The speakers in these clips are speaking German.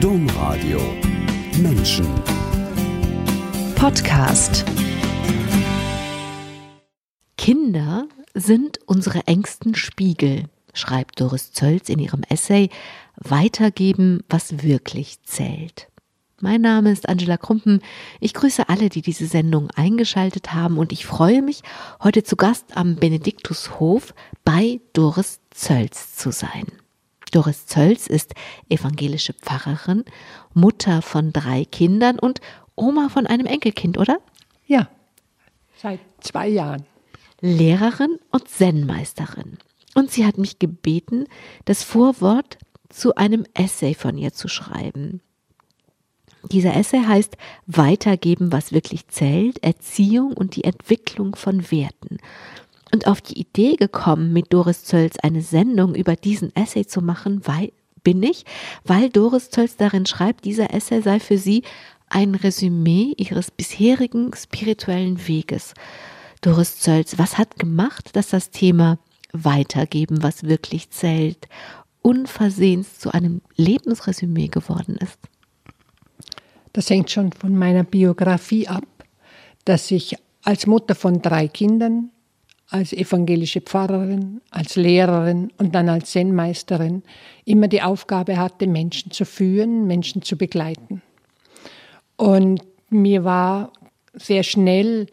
Domradio Menschen Podcast Kinder sind unsere engsten Spiegel, schreibt Doris Zölz in ihrem Essay Weitergeben, was wirklich zählt. Mein Name ist Angela Krumpen. Ich grüße alle, die diese Sendung eingeschaltet haben und ich freue mich, heute zu Gast am Benediktushof bei Doris Zölz zu sein. Doris Zölz ist evangelische Pfarrerin, Mutter von drei Kindern und Oma von einem Enkelkind, oder? Ja, seit zwei Jahren. Lehrerin und Zen-Meisterin. Und sie hat mich gebeten, das Vorwort zu einem Essay von ihr zu schreiben. Dieser Essay heißt Weitergeben, was wirklich zählt, Erziehung und die Entwicklung von Werten. Und auf die Idee gekommen, mit Doris Zölz eine Sendung über diesen Essay zu machen, weil, bin ich, weil Doris Zölz darin schreibt, dieser Essay sei für sie ein Resümee ihres bisherigen spirituellen Weges. Doris Zölz, was hat gemacht, dass das Thema Weitergeben, was wirklich zählt, unversehens zu einem Lebensresümee geworden ist? Das hängt schon von meiner Biografie ab, dass ich als Mutter von drei Kindern, als evangelische Pfarrerin, als Lehrerin und dann als Zen-Meisterin immer die Aufgabe hatte, Menschen zu führen, Menschen zu begleiten. Und mir war sehr schnell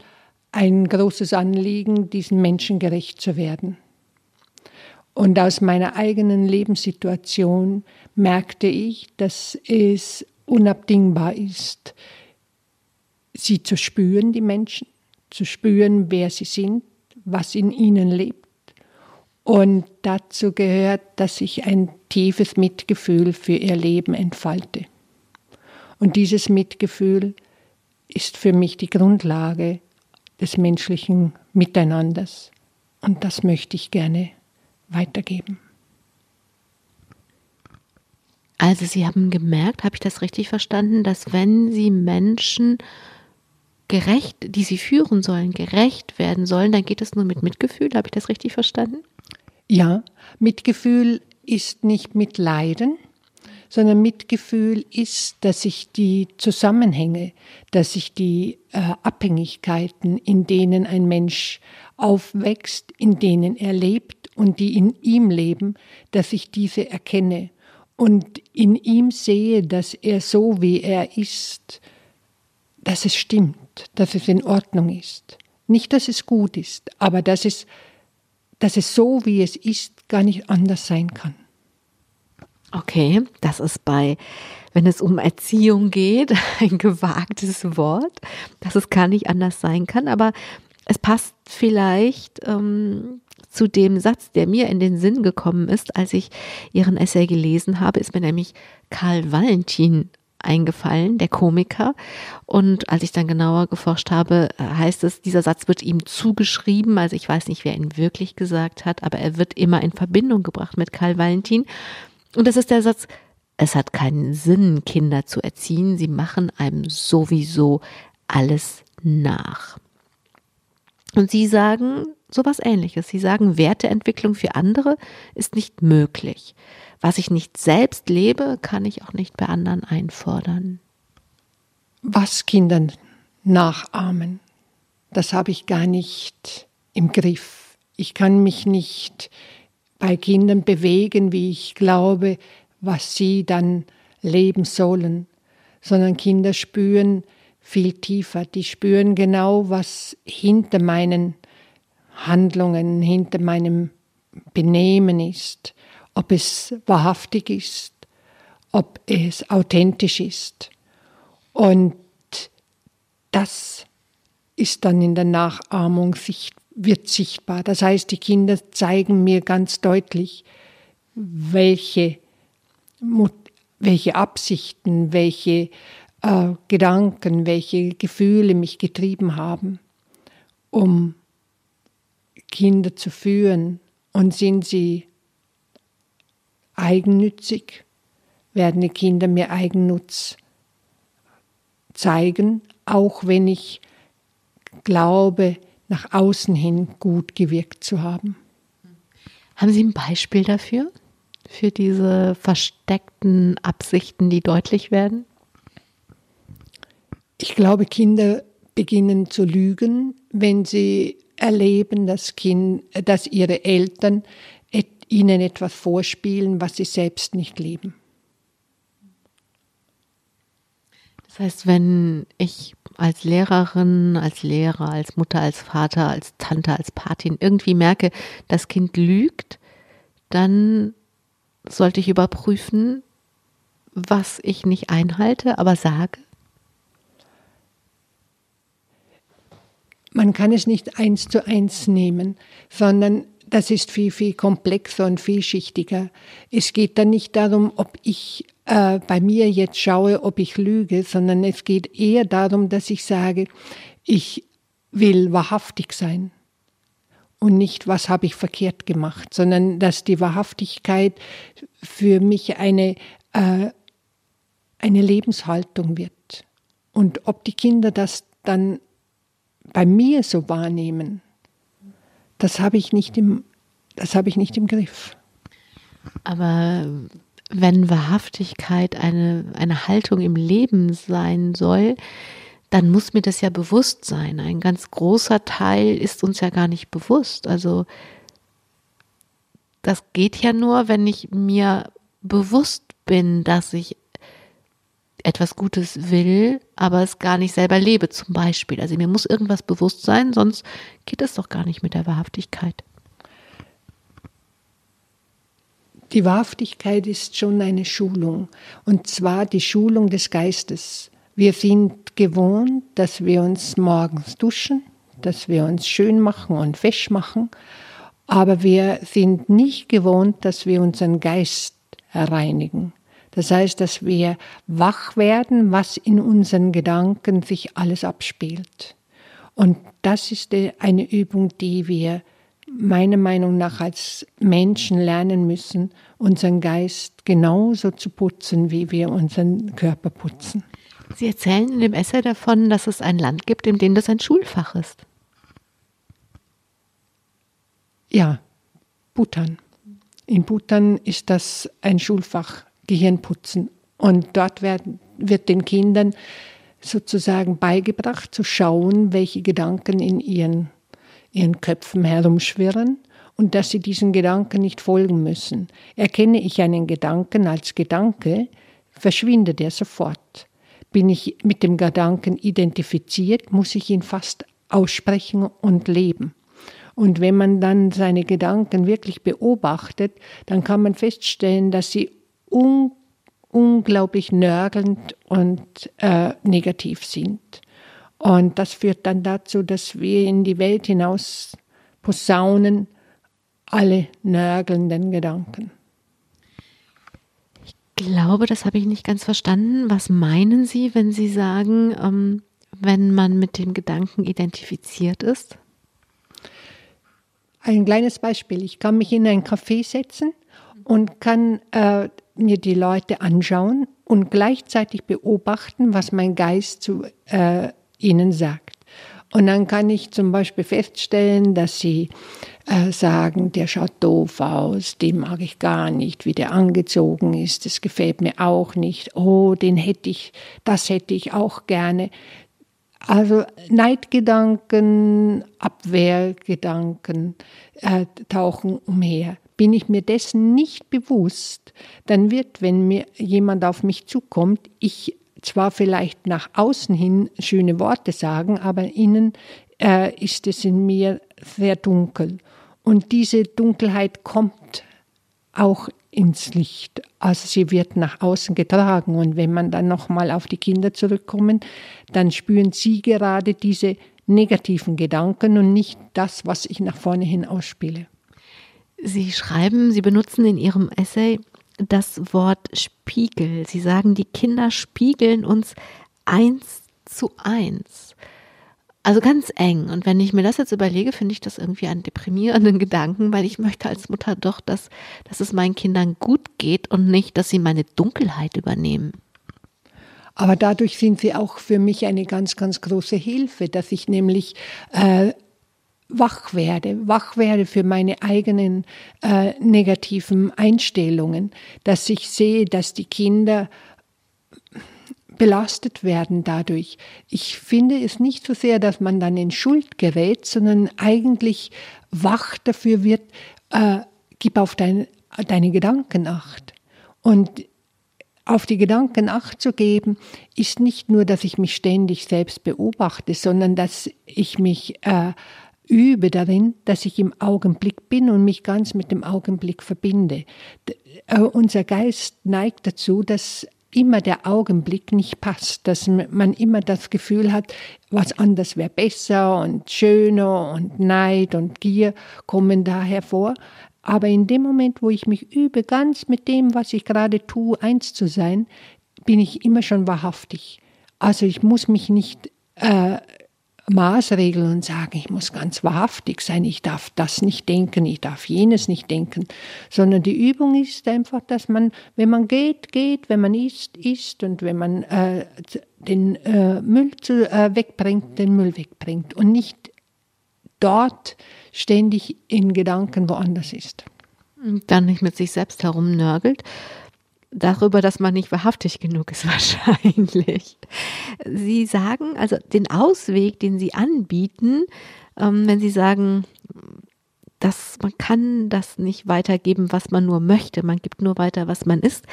ein großes Anliegen, diesen Menschen gerecht zu werden. Und aus meiner eigenen Lebenssituation merkte ich, dass es unabdingbar ist, sie zu spüren, die Menschen, zu spüren, wer sie sind, was in ihnen lebt. Und dazu gehört, dass ich ein tiefes Mitgefühl für ihr Leben entfalte. Und dieses Mitgefühl ist für mich die Grundlage des menschlichen Miteinanders. Und das möchte ich gerne weitergeben. Also Sie haben gemerkt, habe ich das richtig verstanden, dass wenn Sie Menschen gerecht, die Sie führen sollen, gerecht werden sollen, dann geht es nur mit Mitgefühl. Habe ich das richtig verstanden? Ja, Mitgefühl ist nicht mit Leiden, sondern Mitgefühl ist, dass ich die Zusammenhänge, dass ich die äh, Abhängigkeiten, in denen ein Mensch aufwächst, in denen er lebt und die in ihm leben, dass ich diese erkenne und in ihm sehe, dass er so wie er ist, dass es stimmt, dass es in Ordnung ist. Nicht, dass es gut ist, aber dass es, dass es so wie es ist gar nicht anders sein kann. Okay, das ist bei, wenn es um Erziehung geht, ein gewagtes Wort, dass es gar nicht anders sein kann, aber es passt vielleicht ähm, zu dem Satz, der mir in den Sinn gekommen ist, als ich Ihren Essay gelesen habe, ist mir nämlich Karl Valentin eingefallen, der Komiker. Und als ich dann genauer geforscht habe, heißt es, dieser Satz wird ihm zugeschrieben. Also ich weiß nicht, wer ihn wirklich gesagt hat, aber er wird immer in Verbindung gebracht mit Karl Valentin. Und das ist der Satz, es hat keinen Sinn, Kinder zu erziehen. Sie machen einem sowieso alles nach. Und Sie sagen, sowas ähnliches. Sie sagen, Werteentwicklung für andere ist nicht möglich. Was ich nicht selbst lebe, kann ich auch nicht bei anderen einfordern. Was Kindern nachahmen, das habe ich gar nicht im Griff. Ich kann mich nicht bei Kindern bewegen, wie ich glaube, was sie dann leben sollen, sondern Kinder spüren viel tiefer. Die spüren genau, was hinter meinen Handlungen, hinter meinem Benehmen ist, ob es wahrhaftig ist, ob es authentisch ist. Und das ist dann in der Nachahmung sicht, wird sichtbar. Das heißt, die Kinder zeigen mir ganz deutlich, welche, welche Absichten, welche äh, Gedanken, welche Gefühle mich getrieben haben, um Kinder zu führen und sind sie eigennützig, werden die Kinder mir Eigennutz zeigen, auch wenn ich glaube, nach außen hin gut gewirkt zu haben. Haben Sie ein Beispiel dafür? für diese versteckten Absichten, die deutlich werden? Ich glaube, Kinder beginnen zu lügen, wenn sie erleben, dass, kind, dass ihre Eltern ihnen etwas vorspielen, was sie selbst nicht leben. Das heißt, wenn ich als Lehrerin, als Lehrer, als Mutter, als Vater, als Tante, als Patin irgendwie merke, das Kind lügt, dann sollte ich überprüfen, was ich nicht einhalte, aber sage. Man kann es nicht eins zu eins nehmen, sondern das ist viel, viel komplexer und vielschichtiger. Es geht dann nicht darum, ob ich äh, bei mir jetzt schaue, ob ich lüge, sondern es geht eher darum, dass ich sage, ich will wahrhaftig sein und nicht, was habe ich verkehrt gemacht, sondern dass die Wahrhaftigkeit für mich eine, äh, eine Lebenshaltung wird. Und ob die Kinder das dann bei mir so wahrnehmen, das habe ich nicht im, das habe ich nicht im Griff. Aber wenn Wahrhaftigkeit eine, eine Haltung im Leben sein soll, dann muss mir das ja bewusst sein. Ein ganz großer Teil ist uns ja gar nicht bewusst. Also das geht ja nur, wenn ich mir bewusst bin, dass ich etwas Gutes will, aber es gar nicht selber lebe, zum Beispiel. Also mir muss irgendwas bewusst sein, sonst geht es doch gar nicht mit der Wahrhaftigkeit. Die Wahrhaftigkeit ist schon eine Schulung, und zwar die Schulung des Geistes. Wir sind gewohnt, dass wir uns morgens duschen, dass wir uns schön machen und fesch machen, aber wir sind nicht gewohnt, dass wir unseren Geist reinigen. Das heißt, dass wir wach werden, was in unseren Gedanken sich alles abspielt. Und das ist eine Übung, die wir meiner Meinung nach als Menschen lernen müssen, unseren Geist genauso zu putzen, wie wir unseren Körper putzen. Sie erzählen in dem Essay davon, dass es ein Land gibt, in dem das ein Schulfach ist. Ja, Bhutan. In Bhutan ist das ein Schulfach. Gehirnputzen. Und dort werden, wird den Kindern sozusagen beigebracht zu schauen, welche Gedanken in ihren, ihren Köpfen herumschwirren und dass sie diesen Gedanken nicht folgen müssen. Erkenne ich einen Gedanken als Gedanke, verschwindet er sofort. Bin ich mit dem Gedanken identifiziert, muss ich ihn fast aussprechen und leben. Und wenn man dann seine Gedanken wirklich beobachtet, dann kann man feststellen, dass sie un unglaublich nörgelnd und äh, negativ sind. Und das führt dann dazu, dass wir in die Welt hinaus posaunen alle nörgelnden Gedanken. Ich glaube, das habe ich nicht ganz verstanden. Was meinen Sie, wenn Sie sagen, ähm, wenn man mit dem Gedanken identifiziert ist? Ein kleines Beispiel. Ich kann mich in ein Café setzen und kann äh, mir die Leute anschauen und gleichzeitig beobachten, was mein Geist zu äh, ihnen sagt. Und dann kann ich zum Beispiel feststellen, dass sie äh, sagen, der schaut doof aus, den mag ich gar nicht, wie der angezogen ist, das gefällt mir auch nicht. Oh, den hätte ich, das hätte ich auch gerne. Also Neidgedanken, Abwehrgedanken äh, tauchen umher. Bin ich mir dessen nicht bewusst, dann wird, wenn mir jemand auf mich zukommt, ich zwar vielleicht nach außen hin schöne Worte sagen, aber innen äh, ist es in mir sehr dunkel. Und diese Dunkelheit kommt auch ins Licht. Also sie wird nach außen getragen. Und wenn man dann nochmal auf die Kinder zurückkommen, dann spüren sie gerade diese negativen Gedanken und nicht das, was ich nach vorne hin ausspiele. Sie schreiben, Sie benutzen in Ihrem Essay das Wort Spiegel. Sie sagen, die Kinder spiegeln uns eins zu eins. Also ganz eng. Und wenn ich mir das jetzt überlege, finde ich das irgendwie einen deprimierenden Gedanken, weil ich möchte als Mutter doch, dass, dass es meinen Kindern gut geht und nicht, dass sie meine Dunkelheit übernehmen. Aber dadurch sind sie auch für mich eine ganz, ganz große Hilfe, dass ich nämlich äh, wach werde, wach werde für meine eigenen äh, negativen Einstellungen, dass ich sehe, dass die Kinder belastet werden dadurch. Ich finde es nicht so sehr, dass man dann in Schuld gerät, sondern eigentlich wach dafür wird, äh, gib auf dein, deine Gedanken acht. Und auf die Gedanken acht zu geben, ist nicht nur, dass ich mich ständig selbst beobachte, sondern dass ich mich äh, übe darin, dass ich im Augenblick bin und mich ganz mit dem Augenblick verbinde. Äh, unser Geist neigt dazu, dass immer der Augenblick nicht passt, dass man immer das Gefühl hat, was anders wäre besser und schöner und Neid und Gier kommen da hervor. Aber in dem Moment, wo ich mich übe, ganz mit dem, was ich gerade tue, eins zu sein, bin ich immer schon wahrhaftig. Also ich muss mich nicht äh, Maßregeln und sagen, ich muss ganz wahrhaftig sein, ich darf das nicht denken, ich darf jenes nicht denken, sondern die Übung ist einfach, dass man, wenn man geht, geht, wenn man isst, isst und wenn man äh, den äh, Müll zu, äh, wegbringt, den Müll wegbringt und nicht dort ständig in Gedanken woanders ist. Dann nicht mit sich selbst herumnörgelt, darüber, dass man nicht wahrhaftig genug ist, wahrscheinlich. Sie sagen, also den Ausweg, den Sie anbieten, ähm, wenn Sie sagen, dass man kann das nicht weitergeben, was man nur möchte, man gibt nur weiter, was man ist,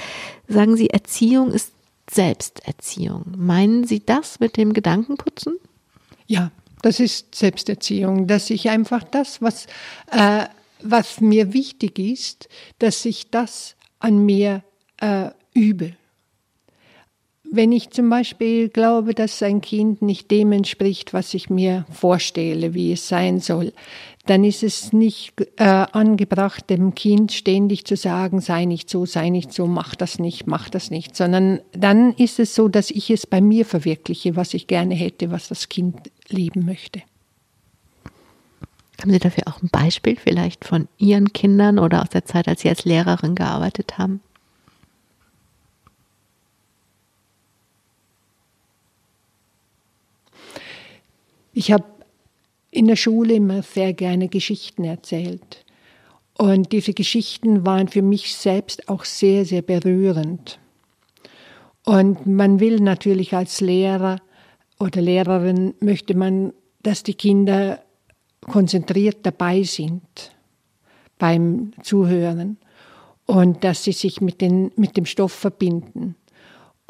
sagen Sie, Erziehung ist Selbsterziehung. Meinen Sie das mit dem Gedankenputzen? Ja, das ist Selbsterziehung, dass ich einfach das, was, äh, was mir wichtig ist, dass ich das an mir äh, übe. Wenn ich zum Beispiel glaube, dass ein Kind nicht dem entspricht, was ich mir vorstelle, wie es sein soll, dann ist es nicht äh, angebracht, dem Kind ständig zu sagen, sei nicht so, sei nicht so, mach das nicht, mach das nicht, sondern dann ist es so, dass ich es bei mir verwirkliche, was ich gerne hätte, was das Kind lieben möchte. Haben Sie dafür auch ein Beispiel vielleicht von Ihren Kindern oder aus der Zeit, als Sie als Lehrerin gearbeitet haben? Ich habe in der Schule immer sehr gerne Geschichten erzählt. Und diese Geschichten waren für mich selbst auch sehr, sehr berührend. Und man will natürlich als Lehrer oder Lehrerin, möchte man, dass die Kinder konzentriert dabei sind beim Zuhören und dass sie sich mit, den, mit dem Stoff verbinden.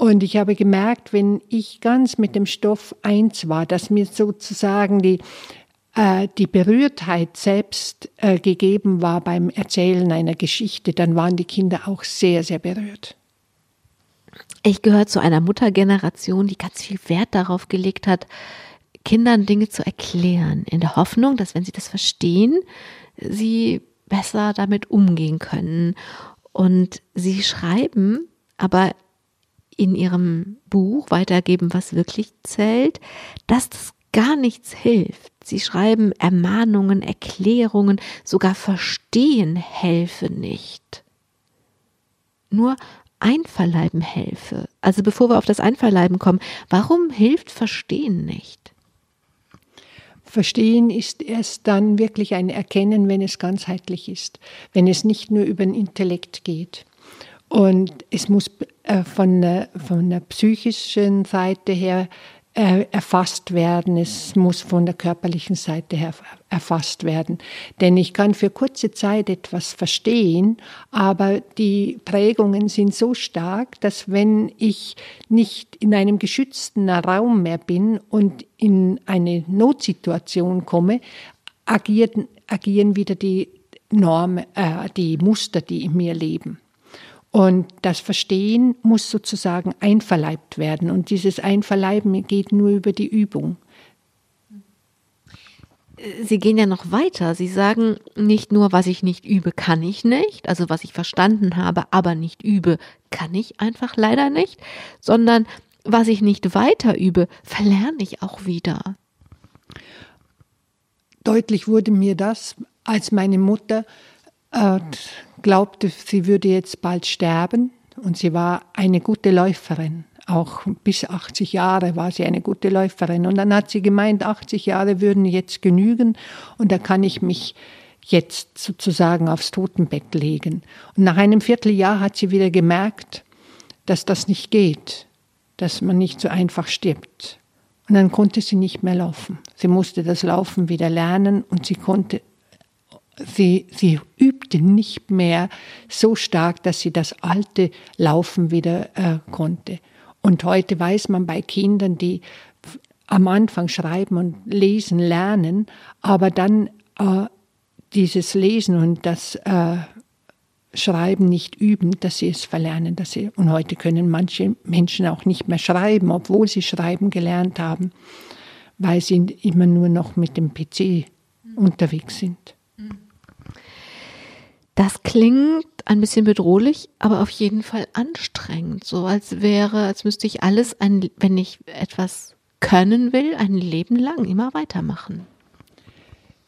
Und ich habe gemerkt, wenn ich ganz mit dem Stoff eins war, dass mir sozusagen die, äh, die Berührtheit selbst äh, gegeben war beim Erzählen einer Geschichte, dann waren die Kinder auch sehr, sehr berührt. Ich gehöre zu einer Muttergeneration, die ganz viel Wert darauf gelegt hat, Kindern Dinge zu erklären, in der Hoffnung, dass wenn sie das verstehen, sie besser damit umgehen können. Und sie schreiben aber in ihrem Buch weitergeben, was wirklich zählt, dass das gar nichts hilft. Sie schreiben Ermahnungen, Erklärungen, sogar Verstehen helfe nicht. Nur Einverleiben helfe. Also bevor wir auf das Einverleiben kommen, warum hilft Verstehen nicht? Verstehen ist erst dann wirklich ein Erkennen, wenn es ganzheitlich ist, wenn es nicht nur über den Intellekt geht. Und es muss äh, von, der, von der psychischen Seite her äh, erfasst werden, es muss von der körperlichen Seite her erfasst werden. Denn ich kann für kurze Zeit etwas verstehen, aber die Prägungen sind so stark, dass wenn ich nicht in einem geschützten Raum mehr bin und in eine Notsituation komme, agieren, agieren wieder die Normen, äh, die Muster, die in mir leben. Und das Verstehen muss sozusagen einverleibt werden. Und dieses Einverleiben geht nur über die Übung. Sie gehen ja noch weiter. Sie sagen nicht nur, was ich nicht übe, kann ich nicht, also was ich verstanden habe, aber nicht übe, kann ich einfach leider nicht, sondern was ich nicht weiter übe, verlerne ich auch wieder. Deutlich wurde mir das, als meine Mutter äh, glaubte, sie würde jetzt bald sterben und sie war eine gute Läuferin. auch bis 80 Jahre war sie eine gute Läuferin. Und dann hat sie gemeint, 80 Jahre würden jetzt genügen und da kann ich mich jetzt sozusagen aufs Totenbett legen. Und nach einem Vierteljahr hat sie wieder gemerkt, dass das nicht geht, dass man nicht so einfach stirbt. Und dann konnte sie nicht mehr laufen. Sie musste das Laufen wieder lernen und sie konnte, sie, sie übte nicht mehr so stark, dass sie das alte Laufen wieder äh, konnte. Und heute weiß man bei Kindern, die am Anfang schreiben und lesen lernen, aber dann äh, dieses Lesen und das äh, Schreiben nicht üben, dass sie es verlernen. Dass sie, und heute können manche Menschen auch nicht mehr schreiben, obwohl sie schreiben gelernt haben, weil sie immer nur noch mit dem PC unterwegs sind. Das klingt ein bisschen bedrohlich, aber auf jeden Fall anstrengend. So als wäre, als müsste ich alles, ein, wenn ich etwas können will, ein Leben lang immer weitermachen.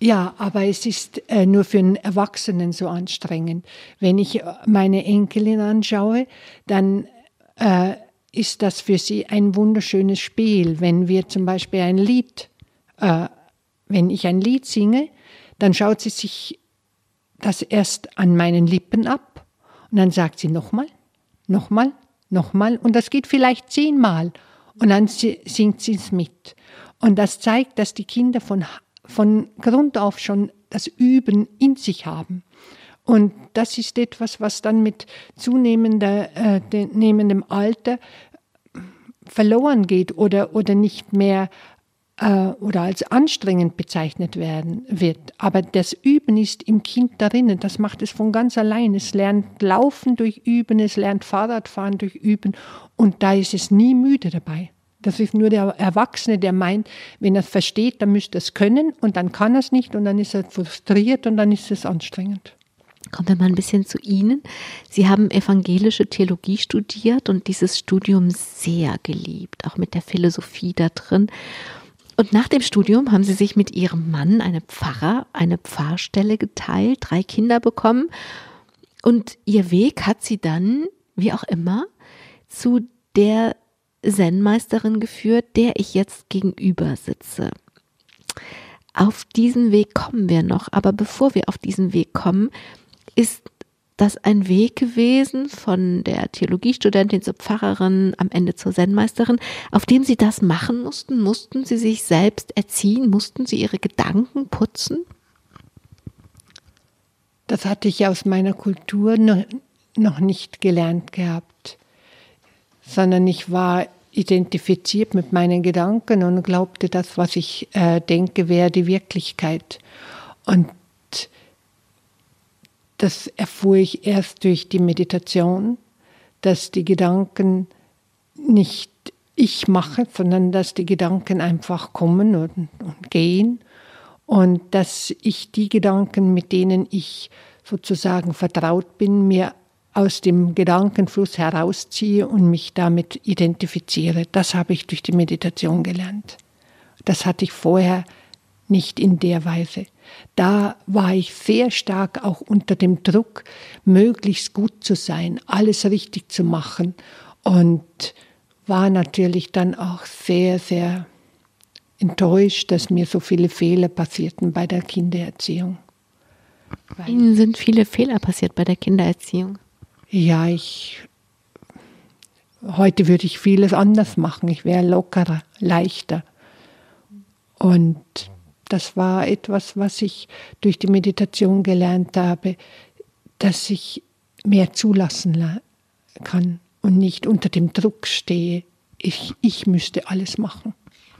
Ja, aber es ist äh, nur für einen Erwachsenen so anstrengend. Wenn ich äh, meine Enkelin anschaue, dann äh, ist das für sie ein wunderschönes Spiel. Wenn wir zum Beispiel ein Lied, äh, wenn ich ein Lied singe, dann schaut sie sich das erst an meinen Lippen ab und dann sagt sie nochmal, nochmal, nochmal und das geht vielleicht zehnmal und dann singt sie es mit. Und das zeigt, dass die Kinder von von Grund auf schon das Üben in sich haben. Und das ist etwas, was dann mit zunehmender, äh, nehmendem Alter verloren geht oder, oder nicht mehr äh, oder als anstrengend bezeichnet werden wird. Aber das Üben ist im Kind darin, das macht es von ganz allein. Es lernt Laufen durch Üben, es lernt Fahrradfahren durch Üben und da ist es nie müde dabei. Das ist nur der Erwachsene, der meint, wenn er es versteht, dann müsste es können und dann kann er es nicht und dann ist er frustriert und dann ist es anstrengend. Kommen wir mal ein bisschen zu Ihnen. Sie haben evangelische Theologie studiert und dieses Studium sehr geliebt, auch mit der Philosophie da drin. Und nach dem Studium haben Sie sich mit Ihrem Mann, einem Pfarrer, eine Pfarrstelle geteilt, drei Kinder bekommen. Und Ihr Weg hat Sie dann, wie auch immer, zu der Zen-Meisterin geführt, der ich jetzt gegenüber sitze. Auf diesen Weg kommen wir noch, aber bevor wir auf diesen Weg kommen, ist das ein Weg gewesen von der Theologiestudentin zur Pfarrerin, am Ende zur Zen-Meisterin, auf dem Sie das machen mussten? Mussten Sie sich selbst erziehen? Mussten Sie Ihre Gedanken putzen? Das hatte ich aus meiner Kultur noch nicht gelernt gehabt sondern ich war identifiziert mit meinen Gedanken und glaubte, das, was ich äh, denke, wäre die Wirklichkeit. Und das erfuhr ich erst durch die Meditation, dass die Gedanken nicht ich mache, sondern dass die Gedanken einfach kommen und, und gehen und dass ich die Gedanken, mit denen ich sozusagen vertraut bin, mir aus dem Gedankenfluss herausziehe und mich damit identifiziere. Das habe ich durch die Meditation gelernt. Das hatte ich vorher nicht in der Weise. Da war ich sehr stark auch unter dem Druck, möglichst gut zu sein, alles richtig zu machen und war natürlich dann auch sehr, sehr enttäuscht, dass mir so viele Fehler passierten bei der Kindererziehung. Ihnen sind viele Fehler passiert bei der Kindererziehung. Ja, ich heute würde ich vieles anders machen. Ich wäre lockerer, leichter. Und das war etwas, was ich durch die Meditation gelernt habe, dass ich mehr zulassen kann und nicht unter dem Druck stehe. Ich, ich müsste alles machen.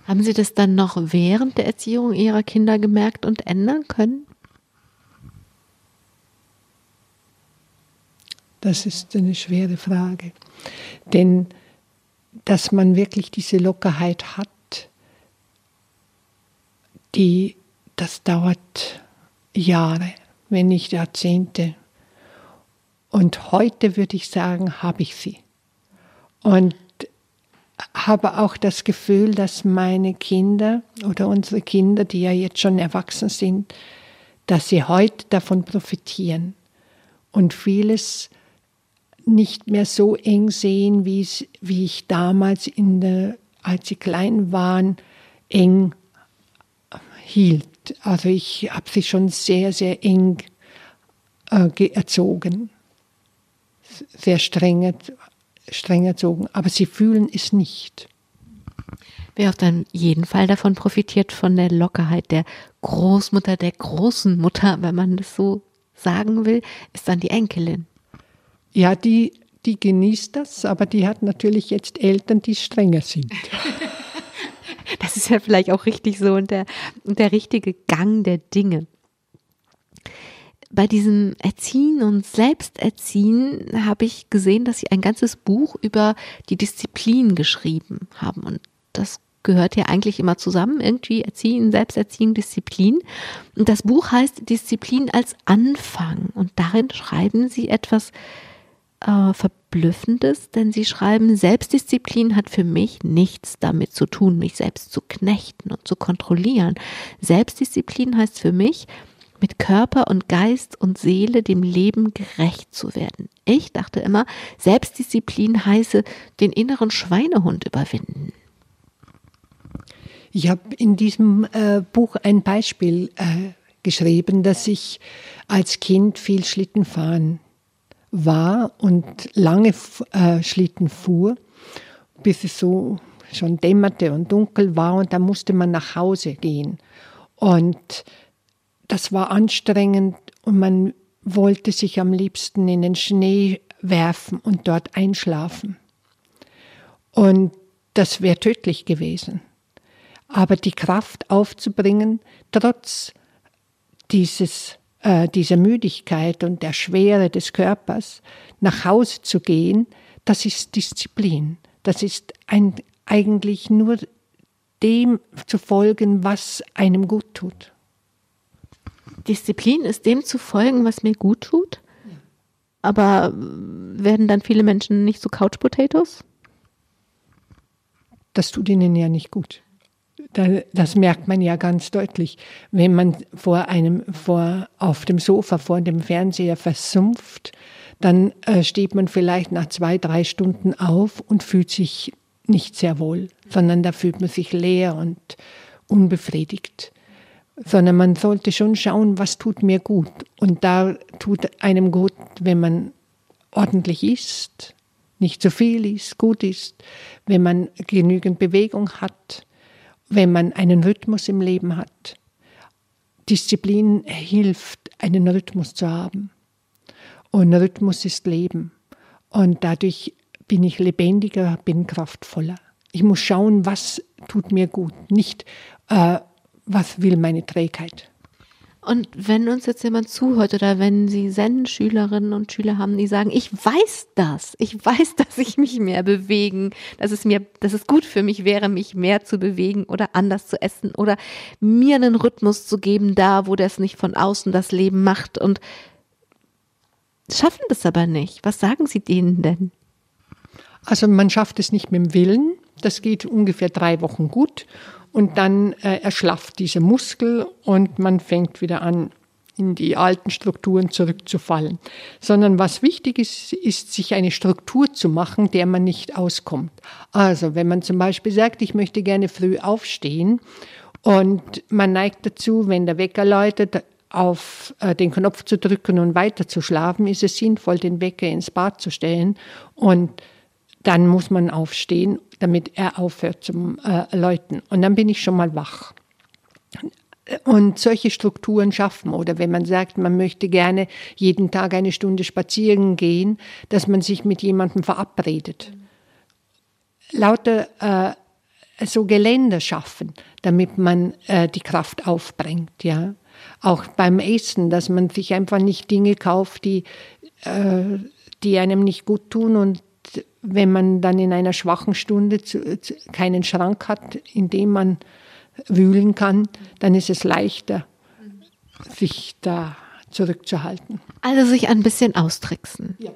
Haben Sie das dann noch während der Erziehung Ihrer Kinder gemerkt und ändern können? Das ist eine schwere Frage. Denn dass man wirklich diese Lockerheit hat, die, das dauert Jahre, wenn nicht Jahrzehnte. Und heute würde ich sagen, habe ich sie. Und habe auch das Gefühl, dass meine Kinder oder unsere Kinder, die ja jetzt schon erwachsen sind, dass sie heute davon profitieren und vieles nicht mehr so eng sehen, wie, ich damals, in der, als sie klein waren, eng hielt. Also ich habe sie schon sehr, sehr eng äh, erzogen, sehr streng, streng erzogen, aber sie fühlen es nicht. Wer auf jeden Fall davon profitiert, von der Lockerheit der Großmutter, der großen Mutter, wenn man das so sagen will, ist dann die Enkelin. Ja, die, die genießt das, aber die hat natürlich jetzt Eltern, die strenger sind. das ist ja vielleicht auch richtig so und der, der richtige Gang der Dinge. Bei diesem Erziehen und Selbsterziehen habe ich gesehen, dass Sie ein ganzes Buch über die Disziplin geschrieben haben. Und das gehört ja eigentlich immer zusammen, irgendwie Erziehen, Selbsterziehen, Disziplin. Und das Buch heißt Disziplin als Anfang. Und darin schreiben Sie etwas äh, Verblüffendes, denn Sie schreiben, Selbstdisziplin hat für mich nichts damit zu tun, mich selbst zu knechten und zu kontrollieren. Selbstdisziplin heißt für mich, mit Körper und Geist und Seele dem Leben gerecht zu werden. Ich dachte immer, Selbstdisziplin heiße den inneren Schweinehund überwinden. Ich habe in diesem äh, Buch ein Beispiel äh, geschrieben, dass ich als Kind viel Schlitten fahren war und lange äh, Schlitten fuhr, bis es so schon dämmerte und dunkel war und da musste man nach Hause gehen. Und das war anstrengend und man wollte sich am liebsten in den Schnee werfen und dort einschlafen. Und das wäre tödlich gewesen aber die Kraft aufzubringen, trotz dieses, äh, dieser Müdigkeit und der Schwere des Körpers nach Hause zu gehen, das ist Disziplin. Das ist ein, eigentlich nur dem zu folgen, was einem gut tut. Disziplin ist dem zu folgen, was mir gut tut? Aber werden dann viele Menschen nicht so Couch Potatoes? Das tut ihnen ja nicht gut das merkt man ja ganz deutlich, wenn man vor einem, vor, auf dem Sofa vor dem Fernseher versumpft, dann äh, steht man vielleicht nach zwei, drei Stunden auf und fühlt sich nicht sehr wohl, sondern da fühlt man sich leer und unbefriedigt. Sondern man sollte schon schauen, was tut mir gut. Und da tut einem gut, wenn man ordentlich isst, nicht zu viel isst, gut isst, wenn man genügend Bewegung hat, wenn man einen Rhythmus im Leben hat. Disziplin hilft, einen Rhythmus zu haben. Und Rhythmus ist Leben. Und dadurch bin ich lebendiger, bin kraftvoller. Ich muss schauen, was tut mir gut, nicht äh, was will meine Trägheit. Und wenn uns jetzt jemand zuhört oder wenn Sie Zen-Schülerinnen und Schüler haben, die sagen, ich weiß das, ich weiß, dass ich mich mehr bewegen, dass es mir, dass es gut für mich wäre, mich mehr zu bewegen oder anders zu essen oder mir einen Rhythmus zu geben, da, wo das nicht von außen das Leben macht und schaffen das aber nicht. Was sagen Sie denen denn? Also man schafft es nicht mit dem Willen. Das geht ungefähr drei Wochen gut und dann äh, erschlafft dieser Muskel und man fängt wieder an, in die alten Strukturen zurückzufallen. Sondern was wichtig ist, ist, sich eine Struktur zu machen, der man nicht auskommt. Also, wenn man zum Beispiel sagt, ich möchte gerne früh aufstehen und man neigt dazu, wenn der Wecker läutet, auf äh, den Knopf zu drücken und weiter zu schlafen, ist es sinnvoll, den Wecker ins Bad zu stellen und dann muss man aufstehen, damit er aufhört zum äh, Läuten. Und dann bin ich schon mal wach. Und solche Strukturen schaffen. Oder wenn man sagt, man möchte gerne jeden Tag eine Stunde spazieren gehen, dass man sich mit jemandem verabredet. Lauter äh, so Geländer schaffen, damit man äh, die Kraft aufbringt. Ja? Auch beim Essen, dass man sich einfach nicht Dinge kauft, die, äh, die einem nicht gut tun und wenn man dann in einer schwachen Stunde zu, zu, keinen Schrank hat, in dem man wühlen kann, dann ist es leichter, sich da zurückzuhalten. Also sich ein bisschen austricksen. Ja,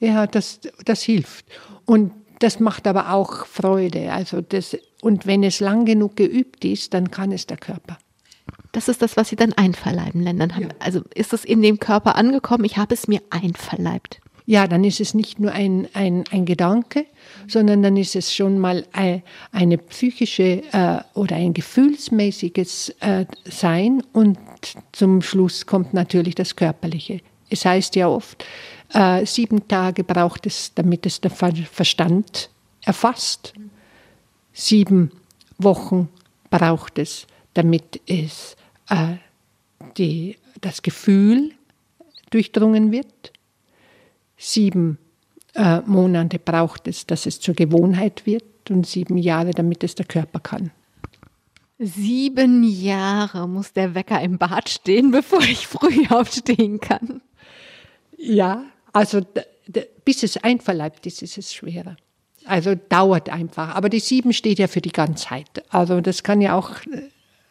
ja das, das hilft. Und das macht aber auch Freude. Also das, und wenn es lang genug geübt ist, dann kann es der Körper. Das ist das, was Sie dann einverleiben nennen. Ja. Also ist es in dem Körper angekommen, ich habe es mir einverleibt. Ja, dann ist es nicht nur ein, ein, ein Gedanke, sondern dann ist es schon mal ein, eine psychische äh, oder ein gefühlsmäßiges äh, Sein und zum Schluss kommt natürlich das Körperliche. Es heißt ja oft, äh, sieben Tage braucht es, damit es der Verstand erfasst. Sieben Wochen braucht es, damit es äh, die, das Gefühl durchdrungen wird. Sieben äh, Monate braucht es, dass es zur Gewohnheit wird und sieben Jahre, damit es der Körper kann. Sieben Jahre muss der Wecker im Bad stehen, bevor ich früh aufstehen kann. Ja, also bis es einverleibt ist, ist es schwerer. Also dauert einfach. Aber die sieben steht ja für die Ganzheit. Also das kann ja auch,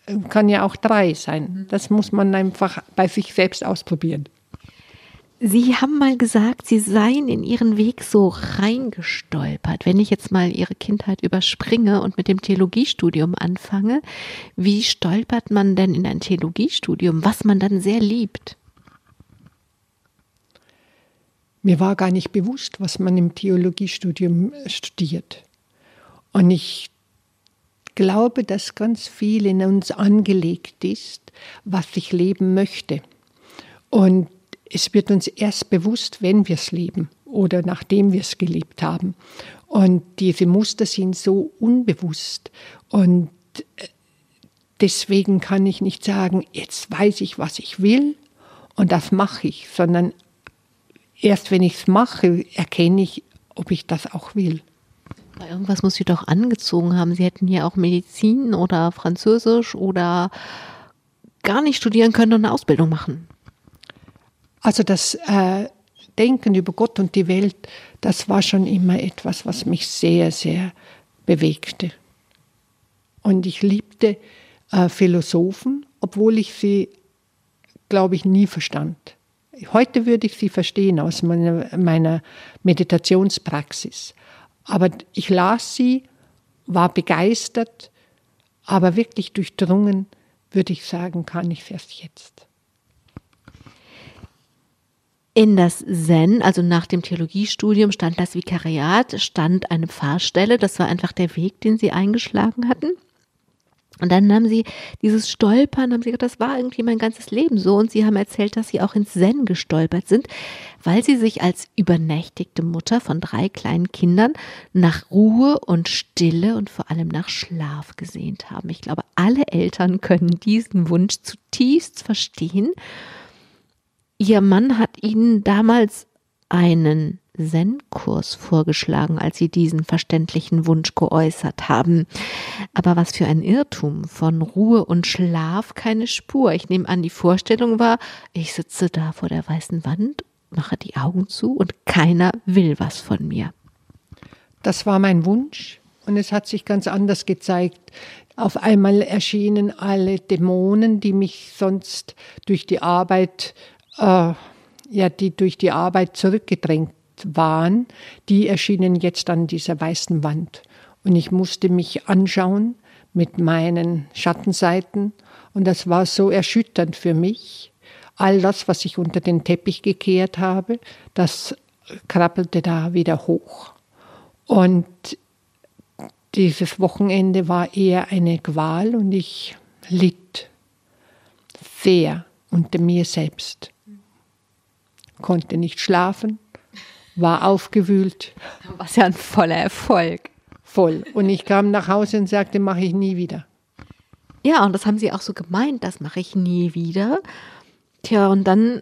äh, kann ja auch drei sein. Das muss man einfach bei sich selbst ausprobieren. Sie haben mal gesagt, Sie seien in Ihren Weg so reingestolpert. Wenn ich jetzt mal Ihre Kindheit überspringe und mit dem Theologiestudium anfange, wie stolpert man denn in ein Theologiestudium, was man dann sehr liebt? Mir war gar nicht bewusst, was man im Theologiestudium studiert. Und ich glaube, dass ganz viel in uns angelegt ist, was ich leben möchte. Und es wird uns erst bewusst, wenn wir es leben oder nachdem wir es gelebt haben. Und diese Muster sind so unbewusst. Und äh, deswegen kann ich nicht sagen, jetzt weiß ich, was ich will und das mache ich, sondern erst wenn ich es mache, erkenne ich, ob ich das auch will. irgendwas muss sie doch angezogen haben. Sie hätten hier auch Medizin oder Französisch oder gar nicht studieren können und eine Ausbildung machen. Also das äh, Denken über Gott und die Welt, das war schon immer etwas, was mich sehr, sehr bewegte. Und ich liebte äh, Philosophen, obwohl ich sie, glaube ich, nie verstand. Heute würde ich sie verstehen aus meiner, meiner Meditationspraxis. Aber ich las sie, war begeistert, aber wirklich durchdrungen, würde ich sagen, kann ich es erst jetzt. In das Zen, also nach dem Theologiestudium, stand das Vikariat, stand eine Pfarrstelle. Das war einfach der Weg, den sie eingeschlagen hatten. Und dann haben sie dieses Stolpern, haben sie gesagt, das war irgendwie mein ganzes Leben so. Und sie haben erzählt, dass sie auch ins Zen gestolpert sind, weil sie sich als übernächtigte Mutter von drei kleinen Kindern nach Ruhe und Stille und vor allem nach Schlaf gesehnt haben. Ich glaube, alle Eltern können diesen Wunsch zutiefst verstehen. Ihr Mann hat ihnen damals einen Zen-Kurs vorgeschlagen, als sie diesen verständlichen Wunsch geäußert haben. Aber was für ein Irrtum, von Ruhe und Schlaf keine Spur. Ich nehme an, die Vorstellung war, ich sitze da vor der weißen Wand, mache die Augen zu und keiner will was von mir. Das war mein Wunsch und es hat sich ganz anders gezeigt. Auf einmal erschienen alle Dämonen, die mich sonst durch die Arbeit äh, ja, die durch die Arbeit zurückgedrängt waren, die erschienen jetzt an dieser weißen Wand. Und ich musste mich anschauen mit meinen Schattenseiten. Und das war so erschütternd für mich. All das, was ich unter den Teppich gekehrt habe, das krabbelte da wieder hoch. Und dieses Wochenende war eher eine Qual und ich litt sehr unter mir selbst konnte nicht schlafen, war aufgewühlt. Was ja ein voller Erfolg. Voll. Und ich kam nach Hause und sagte, mache ich nie wieder. Ja, und das haben sie auch so gemeint, das mache ich nie wieder. Tja, und dann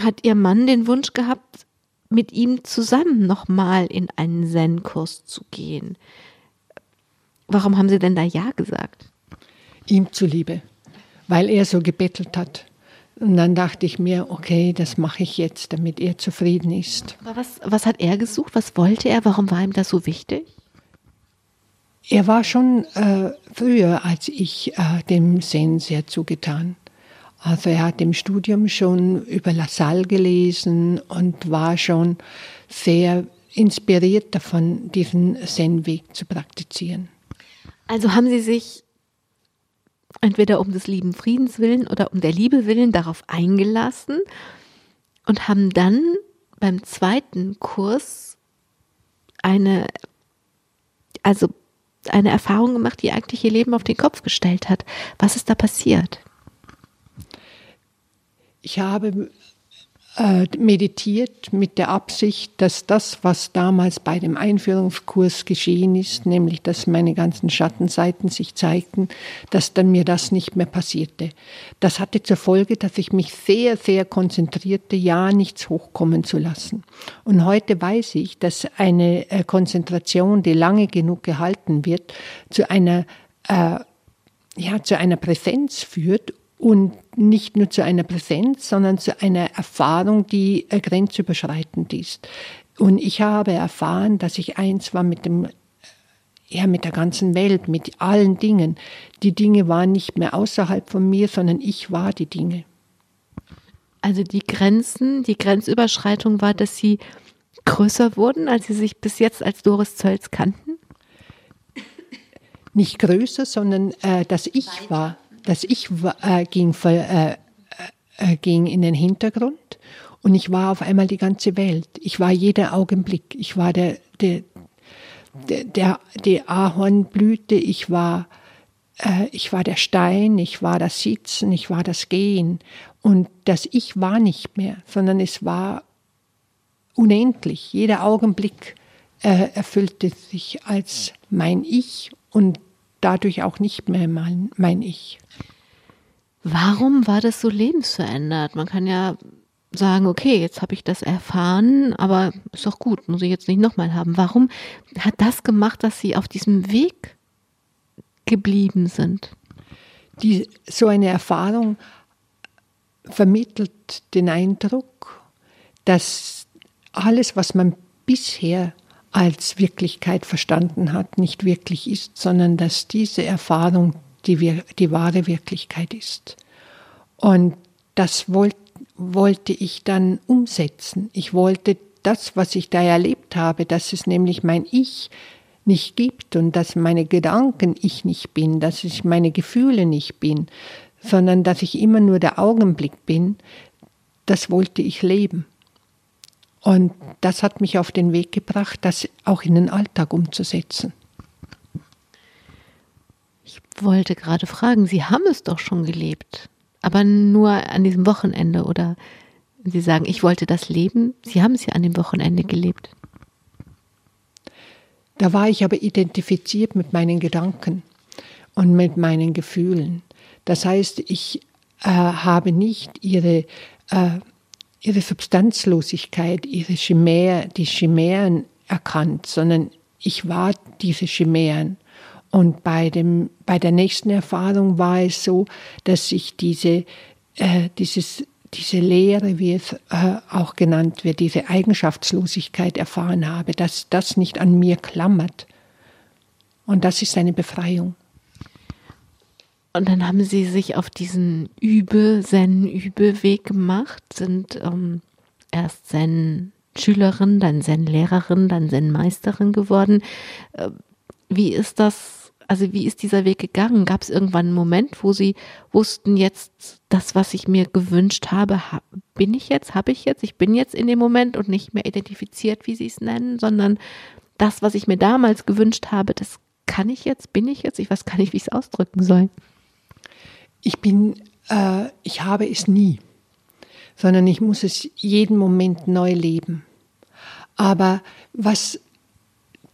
hat ihr Mann den Wunsch gehabt, mit ihm zusammen nochmal in einen Zen-Kurs zu gehen. Warum haben Sie denn da Ja gesagt? Ihm zuliebe, weil er so gebettelt hat. Und dann dachte ich mir, okay, das mache ich jetzt, damit er zufrieden ist. Aber was, was hat er gesucht? Was wollte er? Warum war ihm das so wichtig? Er war schon äh, früher als ich äh, dem Zen sehr zugetan. Also er hat im Studium schon über Lassalle gelesen und war schon sehr inspiriert davon, diesen Zen-Weg zu praktizieren. Also haben Sie sich entweder um des lieben Friedens willen oder um der Liebe willen darauf eingelassen und haben dann beim zweiten Kurs eine, also eine Erfahrung gemacht, die eigentlich ihr Leben auf den Kopf gestellt hat. Was ist da passiert? Ich habe äh, meditiert mit der Absicht, dass das, was damals bei dem Einführungskurs geschehen ist, nämlich dass meine ganzen Schattenseiten sich zeigten, dass dann mir das nicht mehr passierte. Das hatte zur Folge, dass ich mich sehr, sehr konzentrierte, ja nichts hochkommen zu lassen. Und heute weiß ich, dass eine äh, Konzentration, die lange genug gehalten wird, zu einer äh, ja, zu einer Präsenz führt und nicht nur zu einer Präsenz, sondern zu einer Erfahrung, die äh, grenzüberschreitend ist. Und ich habe erfahren, dass ich eins war mit dem ja, mit der ganzen Welt, mit allen Dingen. Die Dinge waren nicht mehr außerhalb von mir, sondern ich war die Dinge. Also die Grenzen, die Grenzüberschreitung war, dass sie größer wurden, als sie sich bis jetzt als Doris Zölz kannten? Nicht größer, sondern äh, dass ich war dass ich äh, ging, äh, äh, äh, ging in den Hintergrund und ich war auf einmal die ganze Welt. Ich war jeder Augenblick. Ich war der, der, der, der die Ahornblüte. Ich war, äh, ich war der Stein. Ich war das Sitzen. Ich war das Gehen. Und das Ich war nicht mehr, sondern es war unendlich. Jeder Augenblick äh, erfüllte sich als mein Ich und dadurch auch nicht mehr mein, mein Ich. Warum war das so lebensverändert? Man kann ja sagen, okay, jetzt habe ich das erfahren, aber ist doch gut, muss ich jetzt nicht nochmal haben. Warum hat das gemacht, dass Sie auf diesem Weg geblieben sind? Die, so eine Erfahrung vermittelt den Eindruck, dass alles, was man bisher als Wirklichkeit verstanden hat, nicht wirklich ist, sondern dass diese Erfahrung die, wir, die wahre Wirklichkeit ist. Und das wollt, wollte ich dann umsetzen. Ich wollte das, was ich da erlebt habe, dass es nämlich mein Ich nicht gibt und dass meine Gedanken ich nicht bin, dass ich meine Gefühle nicht bin, sondern dass ich immer nur der Augenblick bin, das wollte ich leben. Und das hat mich auf den Weg gebracht, das auch in den Alltag umzusetzen wollte gerade fragen, Sie haben es doch schon gelebt, aber nur an diesem Wochenende oder Sie sagen, ich wollte das leben, Sie haben es ja an dem Wochenende gelebt. Da war ich aber identifiziert mit meinen Gedanken und mit meinen Gefühlen. Das heißt, ich äh, habe nicht ihre, äh, ihre Substanzlosigkeit, ihre Chimär, die Chimären erkannt, sondern ich war diese Chimären. Und bei, dem, bei der nächsten Erfahrung war es so, dass ich diese, äh, dieses, diese Lehre, wie es äh, auch genannt wird, diese Eigenschaftslosigkeit erfahren habe, dass das nicht an mir klammert. Und das ist eine Befreiung. Und dann haben Sie sich auf diesen Übe, Zen-Übe-Weg gemacht, sind ähm, erst Zen-Schülerin, dann Zen-Lehrerin, dann Zen-Meisterin geworden. Äh, wie ist das also wie ist dieser Weg gegangen? Gab es irgendwann einen Moment, wo Sie wussten, jetzt das, was ich mir gewünscht habe, bin ich jetzt, habe ich jetzt, ich bin jetzt in dem Moment und nicht mehr identifiziert, wie Sie es nennen, sondern das, was ich mir damals gewünscht habe, das kann ich jetzt, bin ich jetzt, ich weiß gar nicht, wie ich es ausdrücken soll. Ich bin, äh, ich habe es nie, sondern ich muss es jeden Moment neu leben. Aber was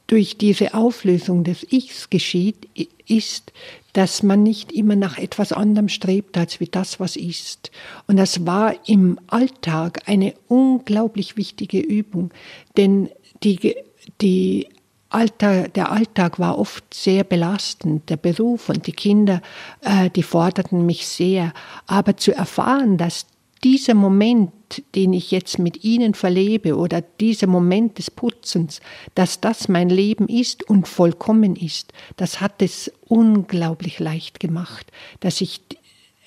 durch diese Auflösung des Ichs geschieht, ist, dass man nicht immer nach etwas anderem strebt als wie das, was ist. Und das war im Alltag eine unglaublich wichtige Übung, denn die, die Alltag, der Alltag war oft sehr belastend, der Beruf und die Kinder, äh, die forderten mich sehr. Aber zu erfahren, dass dieser Moment, den ich jetzt mit Ihnen verlebe oder dieser Moment des Putzens, dass das mein Leben ist und vollkommen ist, das hat es unglaublich leicht gemacht, dass ich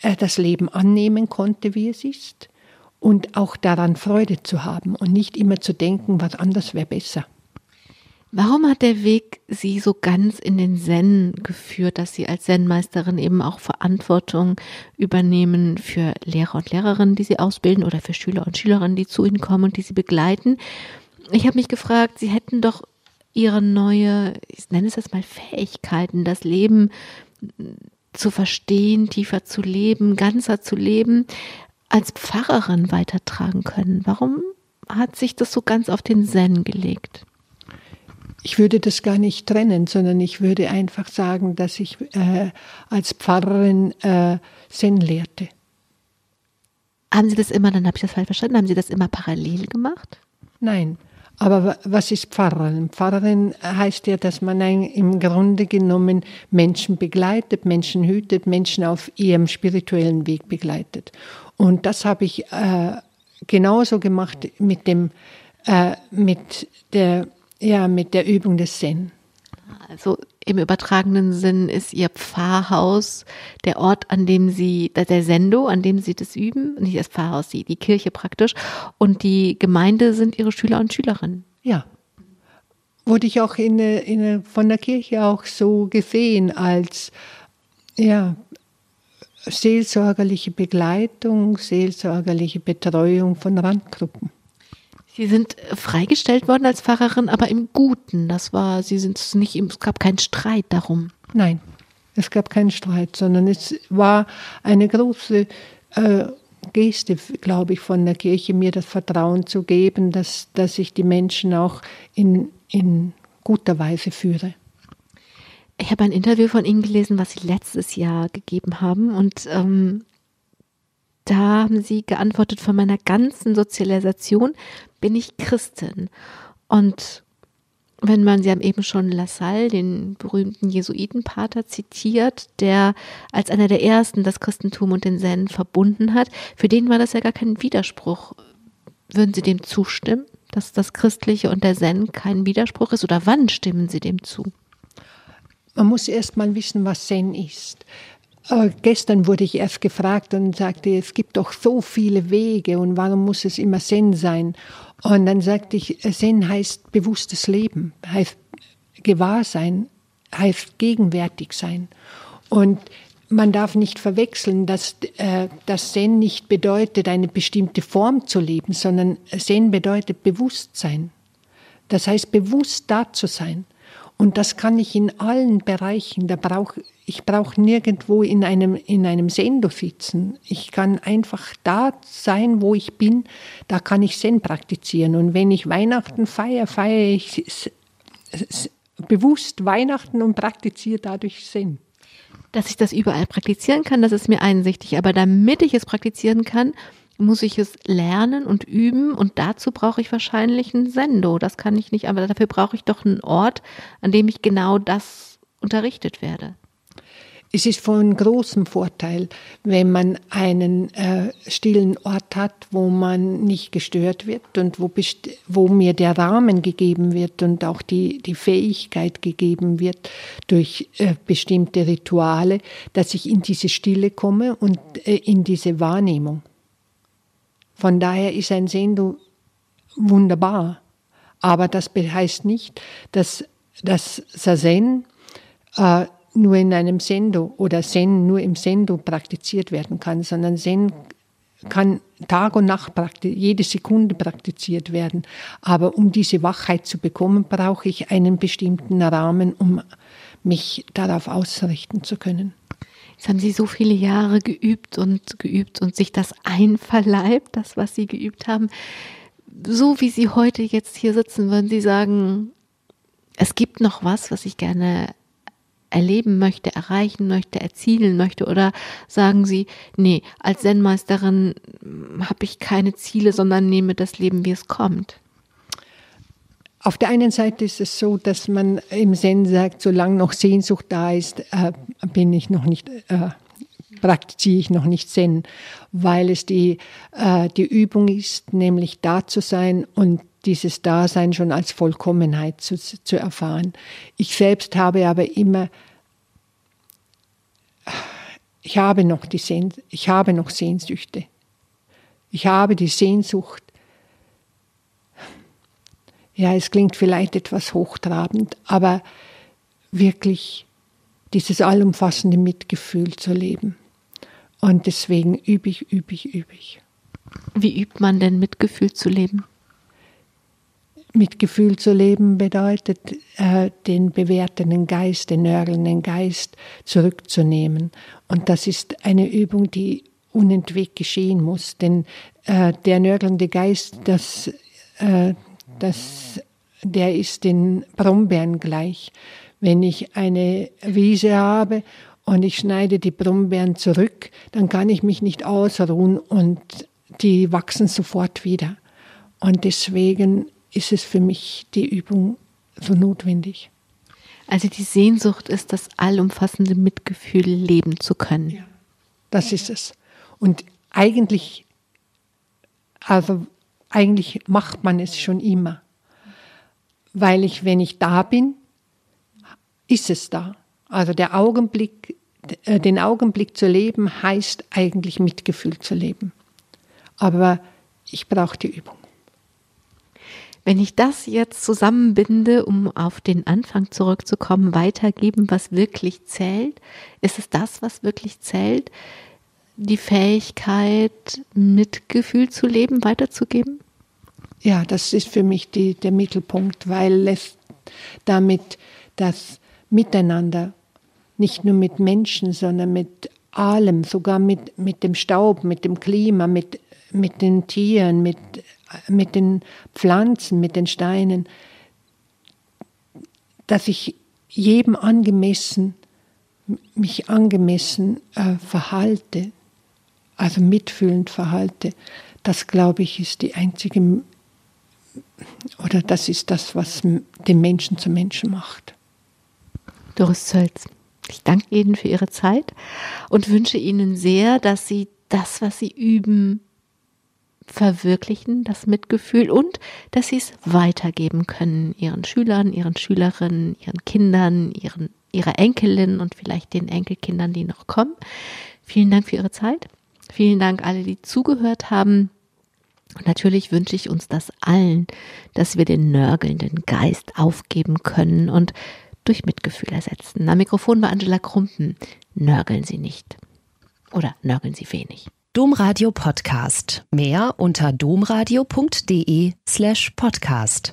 äh, das Leben annehmen konnte, wie es ist und auch daran Freude zu haben und nicht immer zu denken, was anders wäre besser. Warum hat der Weg Sie so ganz in den Zen geführt, dass Sie als Zen-Meisterin eben auch Verantwortung übernehmen für Lehrer und Lehrerinnen, die Sie ausbilden oder für Schüler und Schülerinnen, die zu Ihnen kommen und die Sie begleiten? Ich habe mich gefragt, Sie hätten doch Ihre neue, ich nenne es jetzt mal Fähigkeiten, das Leben zu verstehen, tiefer zu leben, ganzer zu leben, als Pfarrerin weitertragen können. Warum hat sich das so ganz auf den Zen gelegt? Ich würde das gar nicht trennen, sondern ich würde einfach sagen, dass ich äh, als Pfarrerin äh, Zen lehrte. Haben Sie das immer, dann habe ich das falsch verstanden, haben Sie das immer parallel gemacht? Nein. Aber was ist Pfarrerin? Pfarrerin heißt ja, dass man im Grunde genommen Menschen begleitet, Menschen hütet, Menschen auf ihrem spirituellen Weg begleitet. Und das habe ich äh, genauso gemacht mit dem, äh, mit der ja, mit der Übung des Zen. Also im übertragenen Sinn ist Ihr Pfarrhaus der Ort, an dem Sie, der Sendo, an dem Sie das üben, nicht das Pfarrhaus, die, die Kirche praktisch. Und die Gemeinde sind Ihre Schüler und Schülerinnen. Ja. Wurde ich auch in, in, von der Kirche auch so gesehen als, ja, seelsorgerliche Begleitung, seelsorgerliche Betreuung von Randgruppen. Sie sind freigestellt worden als Pfarrerin, aber im Guten. Das war, Sie sind nicht, es gab keinen Streit darum. Nein, es gab keinen Streit, sondern es war eine große äh, Geste, glaube ich, von der Kirche, mir das Vertrauen zu geben, dass, dass ich die Menschen auch in, in guter Weise führe. Ich habe ein Interview von Ihnen gelesen, was Sie letztes Jahr gegeben haben. Und ähm, da haben Sie geantwortet, von meiner ganzen Sozialisation bin ich Christin. Und wenn man, Sie haben eben schon Lassalle, den berühmten Jesuitenpater, zitiert, der als einer der ersten das Christentum und den Zen verbunden hat, für den war das ja gar kein Widerspruch. Würden Sie dem zustimmen, dass das Christliche und der Zen kein Widerspruch ist? Oder wann stimmen Sie dem zu? Man muss erst mal wissen, was Zen ist. Äh, gestern wurde ich erst gefragt und sagte, es gibt doch so viele Wege und warum muss es immer Zen sein? Und dann sagte ich, Zen heißt bewusstes Leben, heißt Gewahrsein, heißt gegenwärtig sein. Und man darf nicht verwechseln, dass äh, das Zen nicht bedeutet, eine bestimmte Form zu leben, sondern Zen bedeutet Bewusstsein. Das heißt, bewusst da zu sein. Und das kann ich in allen Bereichen. Da brauch, ich brauche nirgendwo in einem, in einem Sendo sitzen. Ich kann einfach da sein, wo ich bin. Da kann ich Zen praktizieren. Und wenn ich Weihnachten feiere, feiere ich bewusst Weihnachten und praktiziere dadurch Zen. Dass ich das überall praktizieren kann, das ist mir einsichtig. Aber damit ich es praktizieren kann, muss ich es lernen und üben und dazu brauche ich wahrscheinlich ein Sendo. Das kann ich nicht, aber dafür brauche ich doch einen Ort, an dem ich genau das unterrichtet werde. Es ist von großem Vorteil, wenn man einen äh, stillen Ort hat, wo man nicht gestört wird und wo, wo mir der Rahmen gegeben wird und auch die, die Fähigkeit gegeben wird durch äh, bestimmte Rituale, dass ich in diese Stille komme und äh, in diese Wahrnehmung. Von daher ist ein Sendo wunderbar. Aber das heißt nicht, dass das Sazen äh, nur in einem Sendo oder Zen nur im Sendo praktiziert werden kann, sondern Zen kann Tag und Nacht jede Sekunde praktiziert werden. Aber um diese Wachheit zu bekommen, brauche ich einen bestimmten Rahmen, um mich darauf ausrichten zu können. Jetzt haben Sie so viele Jahre geübt und geübt und sich das einverleibt, das, was Sie geübt haben. So wie Sie heute jetzt hier sitzen, würden Sie sagen, es gibt noch was, was ich gerne erleben möchte, erreichen möchte, erzielen möchte? Oder sagen Sie, nee, als Zen-Meisterin habe ich keine Ziele, sondern nehme das Leben, wie es kommt? Auf der einen Seite ist es so, dass man im Zen sagt, solange noch Sehnsucht da ist, äh, bin ich noch nicht, äh, praktiziere ich noch nicht Zen, weil es die, äh, die Übung ist, nämlich da zu sein und dieses Dasein schon als Vollkommenheit zu, zu erfahren. Ich selbst habe aber immer, ich habe noch die Sehn, ich habe noch Sehnsüchte. Ich habe die Sehnsucht Ja, es klingt vielleicht etwas hochtrabend, aber wirklich dieses allumfassende Mitgefühl zu leben. Und deswegen übe ich, übe ich, übe ich. Wie übt man denn Mitgefühl zu leben? Mitgefühl zu leben bedeutet, äh, den bewertenden Geist, den nörgelnden Geist zurückzunehmen. Und das ist eine Übung, die unentwegt geschehen muss. Denn äh, der nörgelnde Geist, das, äh, das, der ist den Brombeeren gleich. Wenn ich eine Wiese habe und ich schneide die Brombeeren zurück, dann kann ich mich nicht ausruhen und die wachsen sofort wieder. Und deswegen ist es für mich die Übung so notwendig. Also die Sehnsucht ist das allumfassende Mitgefühl leben zu können. Ja, das ist es. Und eigentlich, also eigentlich macht man es schon immer. Weil ich, wenn ich da bin, ist es da. Also der Augenblick, äh, den Augenblick zu leben, heißt eigentlich Mitgefühl zu leben. Aber ich brauche die Übung. Wenn ich das jetzt zusammenbinde, um auf den Anfang zurückzukommen, weitergeben, was wirklich zählt, ist es das, was wirklich zählt, die Fähigkeit, Mitgefühl zu leben, weiterzugeben? Ja, das ist für mich die, der Mittelpunkt, weil es damit das Miteinander, nicht nur mit Menschen, sondern mit allem, sogar mit, mit dem Staub, mit dem Klima, mit, mit den Tieren, mit mit den Pflanzen, mit den Steinen, dass ich jedem angemessen, mich angemessen äh, verhalte, also mitfühlend verhalte, das glaube ich ist die einzige, oder das ist das, was den Menschen zum Menschen macht. Doris Zölz, ich danke Ihnen für Ihre Zeit und wünsche Ihnen sehr, dass Sie das, was Sie üben, verwirklichen, das Mitgefühl und dass sie es weitergeben können ihren Schülern, ihren Schülerinnen, ihren Kindern, ihren, ihrer Enkelin und vielleicht den Enkelkindern, die noch kommen. Vielen Dank für Ihre Zeit. Vielen Dank alle, die zugehört haben. Natürlich wünsche ich uns das allen, dass wir den nörgelnden Geist aufgeben können und durch Mitgefühl ersetzen. Am Mikrofon war Angela Krumpen. Nörgeln Sie nicht. Oder nörgeln Sie wenig. Domradio Podcast. Mehr unter domradio.de slash podcast.